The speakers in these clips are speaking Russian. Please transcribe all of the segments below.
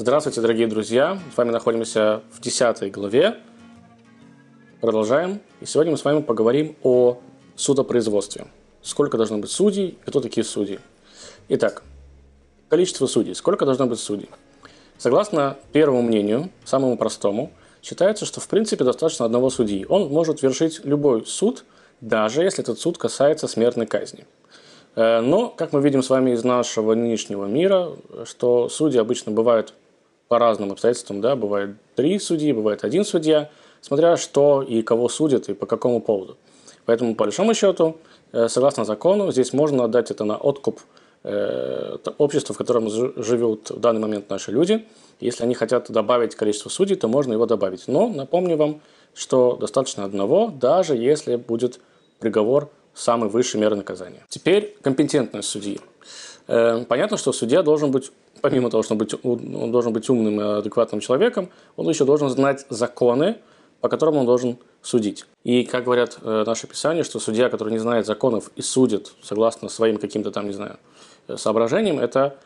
Здравствуйте, дорогие друзья! С вами находимся в 10 главе. Продолжаем. И сегодня мы с вами поговорим о судопроизводстве. Сколько должно быть судей и кто такие судьи. Итак, количество судей. Сколько должно быть судей? Согласно первому мнению, самому простому, считается, что в принципе достаточно одного судьи. Он может вершить любой суд, даже если этот суд касается смертной казни. Э, но, как мы видим с вами из нашего нынешнего мира, что судьи обычно бывают по разным обстоятельствам, да, бывает три судьи, бывает один судья, смотря что и кого судят и по какому поводу. Поэтому, по большому счету, э, согласно закону, здесь можно отдать это на откуп э, обществу, в котором живут в данный момент наши люди. Если они хотят добавить количество судей, то можно его добавить. Но напомню вам, что достаточно одного, даже если будет приговор самой высшей меры наказания. Теперь компетентность судьи. Э, понятно, что судья должен быть, помимо того, что он, быть, он должен быть умным и адекватным человеком, он еще должен знать законы, по которым он должен судить. И, как говорят э, наши писания, что судья, который не знает законов и судит согласно своим каким-то там, не знаю, э, соображениям, это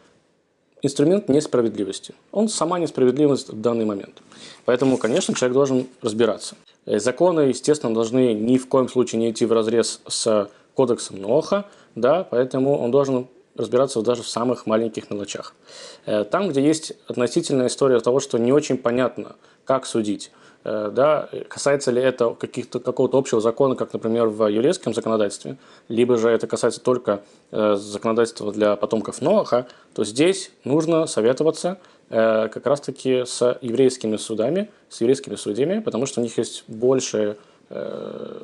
инструмент несправедливости. Он сама несправедливость в данный момент. Поэтому, конечно, человек должен разбираться. Э, законы, естественно, должны ни в коем случае не идти в разрез с кодексом Ноха, да, поэтому он должен разбираться даже в самых маленьких мелочах. Э, там, где есть относительная история того, что не очень понятно, как судить, э, да, касается ли это каких-то, какого-то общего закона, как, например, в еврейском законодательстве, либо же это касается только законодательства для потомков Ноаха, то здесь нужно советоваться Э, как раз-таки с еврейскими судами, с еврейскими судьями, потому что у них есть больше э,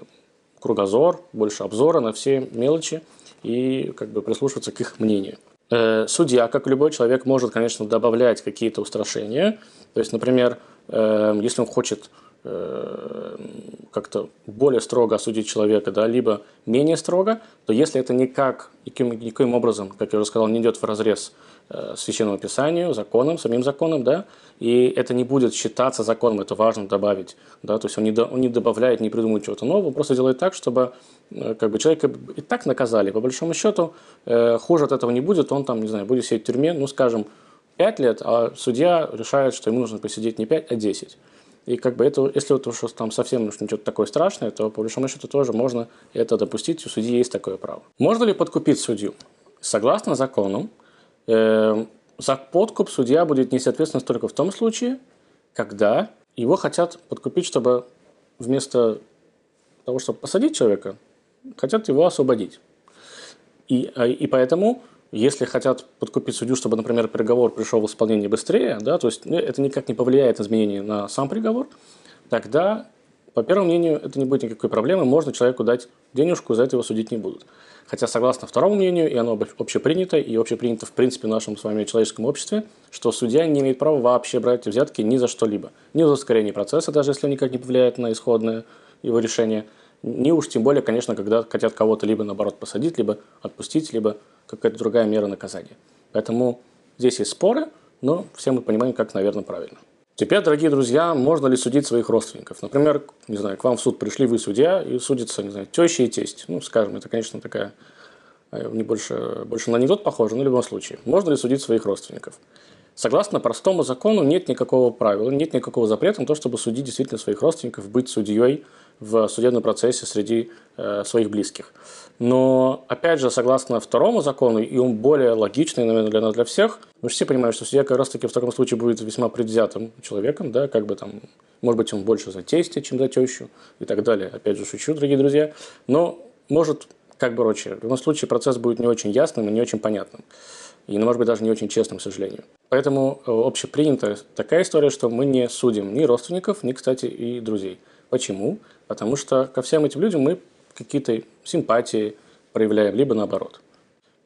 кругозор, больше обзора на все мелочи и как бы прислушиваться к их мнению. Э, судья, как любой человек, может, конечно, добавлять какие-то устрашения. То есть, например, если он хочет как-то более строго осудить человека, да, либо менее строго, то если это никак, никаким, никаким образом, как я уже сказал, не идет в разрез Э, священному писанию, законам, самим законам, да, и это не будет считаться законом, это важно добавить, да, то есть он не, до, он не добавляет, не придумывает чего-то нового, просто делает так, чтобы э, как бы человека и так наказали, по большому счету, э, хуже от этого не будет, он там, не знаю, будет сидеть в тюрьме, ну, скажем, 5 лет, а судья решает, что ему нужно посидеть не 5, а 10. И как бы это, если вот уж там совсем ничего такое страшное, то по большому счету тоже можно это допустить, у судьи есть такое право. Можно ли подкупить судью? Согласно закону, Эм, за подкуп судья будет нести ответственность только в том случае, когда его хотят подкупить, чтобы вместо того, чтобы посадить человека, хотят его освободить. И, а, и поэтому, если хотят подкупить судью, чтобы, например, приговор пришел в исполнение быстрее, да, то есть ну, это никак не повлияет на изменение на сам приговор, тогда, по первому мнению, это не будет никакой проблемы, можно человеку дать денежку, за это его судить не будут. Хотя, согласно второму мнению, и оно общепринято, и общепринято в принципе в нашем с вами человеческом обществе, что судья не имеет права вообще брать взятки ни за что-либо. Ни за ускорение процесса, даже если он никак не повлияет на исходное его решение, ни уж тем более, конечно, когда хотят кого-то либо наоборот посадить, либо отпустить, либо какая-то другая мера наказания. Поэтому здесь есть споры, но все мы понимаем, как, наверное, правильно. Теперь, дорогие друзья, можно ли судить своих родственников? Например, не знаю, к вам в суд пришли вы судья и судится, не знаю, теща и тесть. Ну, скажем, это, конечно, такая э, не больше, больше на анекдот похоже, но в любом случае. Можно ли судить своих родственников? Согласно простому закону нет никакого правила, нет никакого запрета на то, чтобы судить действительно своих родственников, быть судьей в судебном процессе среди э, своих близких. Но, опять же, согласно второму закону, и он более логичный, наверное, для всех, мы все понимаем, что судья как раз-таки в таком случае будет весьма предвзятым человеком, да, как бы там, может быть, он больше за тестя, чем за тещу и так далее. Опять же, шучу, дорогие друзья. Но может, как бы, короче, в любом случае процесс будет не очень ясным и не очень понятным. И, ну, может быть, даже не очень честным, к сожалению. Поэтому э, общепринята такая история, что мы не судим ни родственников, ни, кстати, и друзей. Почему? Потому что ко всем этим людям мы какие-то симпатии проявляем, либо наоборот.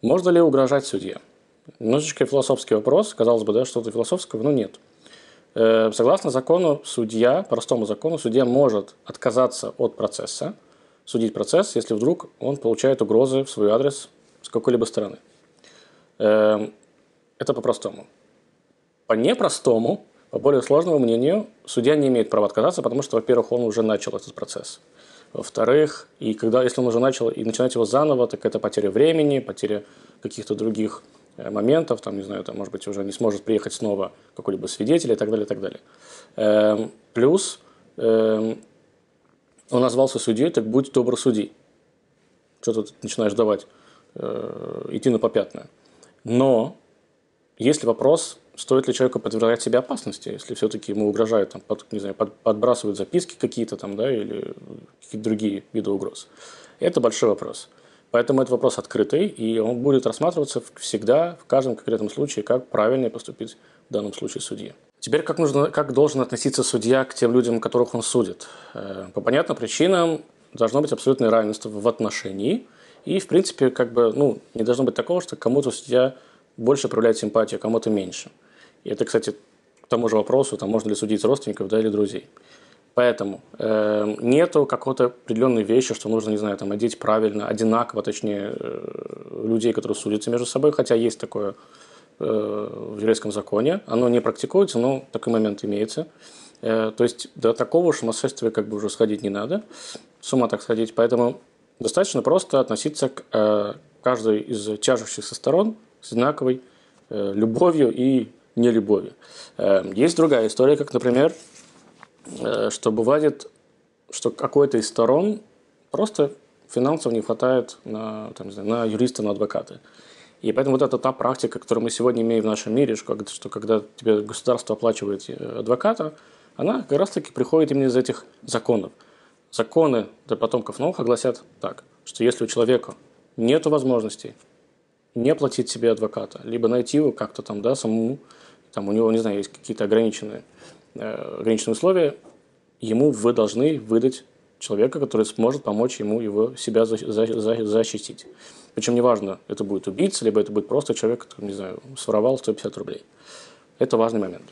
Можно ли угрожать судье? Немножечко философский вопрос, казалось бы, да, что-то философского, но нет. Э, согласно закону, судья, простому закону, судья может отказаться от процесса, судить процесс, если вдруг он получает угрозы в свой адрес с какой-либо стороны. Э, это по-простому. По непростому, по более сложному мнению, судья не имеет права отказаться, потому что, во-первых, он уже начал этот процесс. Во-вторых, и когда, если он уже начал и начинать его заново, так это потеря времени, потеря каких-то других э, моментов, там, не знаю, там, может быть, уже не сможет приехать снова какой-либо свидетель и так далее, и так далее. Эм, плюс эм, он назвался судьей, так будь добр суди. Что тут начинаешь давать, э, идти на попятное. Но если вопрос, стоит ли человеку подвергать себе опасности, если все-таки ему угрожают, там, под, не знаю, под, подбрасывают записки какие-то там, да, или какие-то другие виды угроз. Это большой вопрос. Поэтому это вопрос открытый, и он будет рассматриваться всегда, в каждом конкретном случае, как правильно поступить в данном случае судье. Теперь как, нужно, как должен относиться судья к тем людям, которых он судит? Э, по понятным причинам должно быть абсолютное равенство в отношении, и, в принципе, как бы, ну, не должно быть такого, что кому-то судья больше проявляет симпатию, а кому-то меньше. И это, кстати, к тому же вопросу, там, можно ли судить родственников да, или друзей. Поэтому э, нету какой-то определенной вещи, что нужно, не знаю, там, одеть правильно, одинаково, точнее, э, людей, которые судятся между собой, хотя есть такое э, в еврейском законе. Оно не практикуется, но такой момент имеется. Э, то есть до такого сумасшествия как бы уже сходить не надо, с ума так сходить. Поэтому достаточно просто относиться к э, каждой из тяжущихся сторон с одинаковой э, любовью и нелюбовью. Э, есть другая история, как, например, Э, что бывает, что какой-то из сторон просто финансово не хватает на, там, не знаю, на юриста, на адвоката. И поэтому вот это та практика, которую мы сегодня имеем в нашем мире, что, что когда тебе государство оплачивает э, адвоката, она как раз-таки приходит именно из этих законов. Законы для потомков Ноха гласят так, что если у человека нет возможности не платить себе адвоката, либо найти его как-то там, да, самому, там у него, не знаю, есть какие-то ограниченные Э, ограниченные условия, ему вы должны выдать человека, который сможет помочь ему его себя защитить. Причем неважно, это будет убийца, либо это будет просто человек, который, не знаю, своровал 150 рублей. Это важный момент.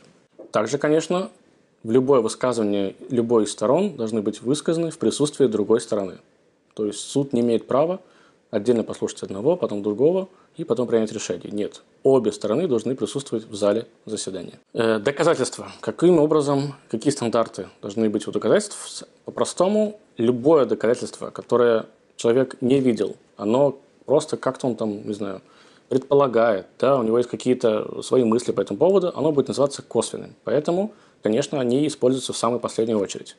Также, конечно, в любое высказывание любой из сторон должны быть высказаны в присутствии другой стороны. То есть суд не имеет права отдельно послушать одного, потом другого и потом принять решение. Нет, обе стороны должны присутствовать в зале заседания. Э, доказательства. Каким образом, какие стандарты должны быть у доказательств? По-простому, любое доказательство, которое человек не видел, оно просто как-то он там, не знаю, предполагает, да, у него есть какие-то свои мысли по этому поводу, оно будет называться косвенным. Поэтому, конечно, они используются в самую последнюю очередь.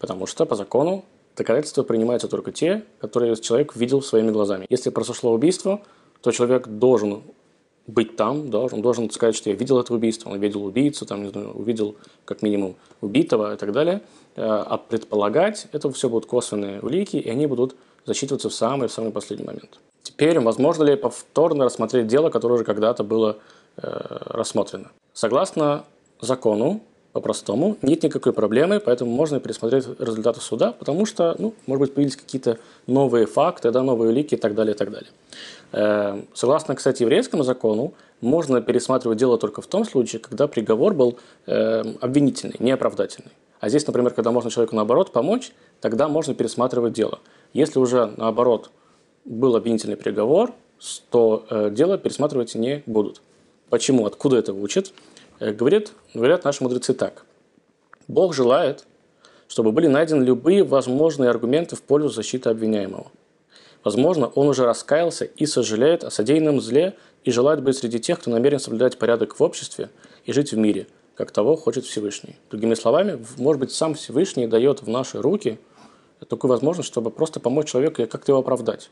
Потому что по закону доказательства принимаются только те, которые человек видел своими глазами. Если произошло убийство, то человек должен быть там, он должен сказать, что я видел это убийство, он видел убийцу, там, не знаю, увидел как минимум убитого и так далее. Э, а предполагать, это все будут косвенные улики, и они будут засчитываться в самый, в самый последний момент. Теперь, возможно ли повторно рассмотреть дело, которое уже когда-то было э, рассмотрено? Согласно закону, по-простому, нет никакой проблемы, поэтому можно пересмотреть результаты суда, потому что, ну, может быть, появились какие-то новые факты, да, новые улики и так далее, и так далее. Э, согласно, кстати, еврейскому закону, можно пересматривать дело только в том случае, когда приговор был э, обвинительный, не оправдательный. А здесь, например, когда можно человеку наоборот помочь, тогда можно пересматривать дело. Если уже наоборот был обвинительный приговор, то э, дело пересматривать не будут. Почему? Откуда это учат? Э, говорит, говорят наши мудрецы так. Бог желает, чтобы были найдены любые возможные аргументы в пользу защиты обвиняемого. Возможно, он уже раскаялся и сожалеет о содеянном зле и желает быть среди тех, кто намерен соблюдать порядок в обществе и жить в мире, как того хочет Всевышний. Другими словами, может быть, сам Всевышний дает в наши руки такую возможность, чтобы просто помочь человеку и как-то его оправдать.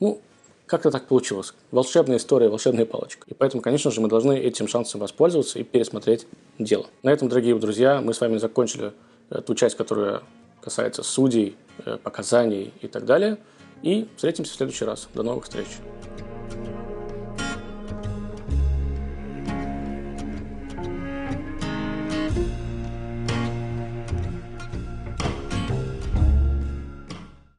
Ну, как-то так получилось. Волшебная история, волшебная палочка. И поэтому, конечно же, мы должны этим шансом воспользоваться и пересмотреть дело. На этом, дорогие друзья, мы с вами закончили э, ту часть, которая касается судей, э, показаний и так далее. И встретимся в следующий раз. До новых встреч.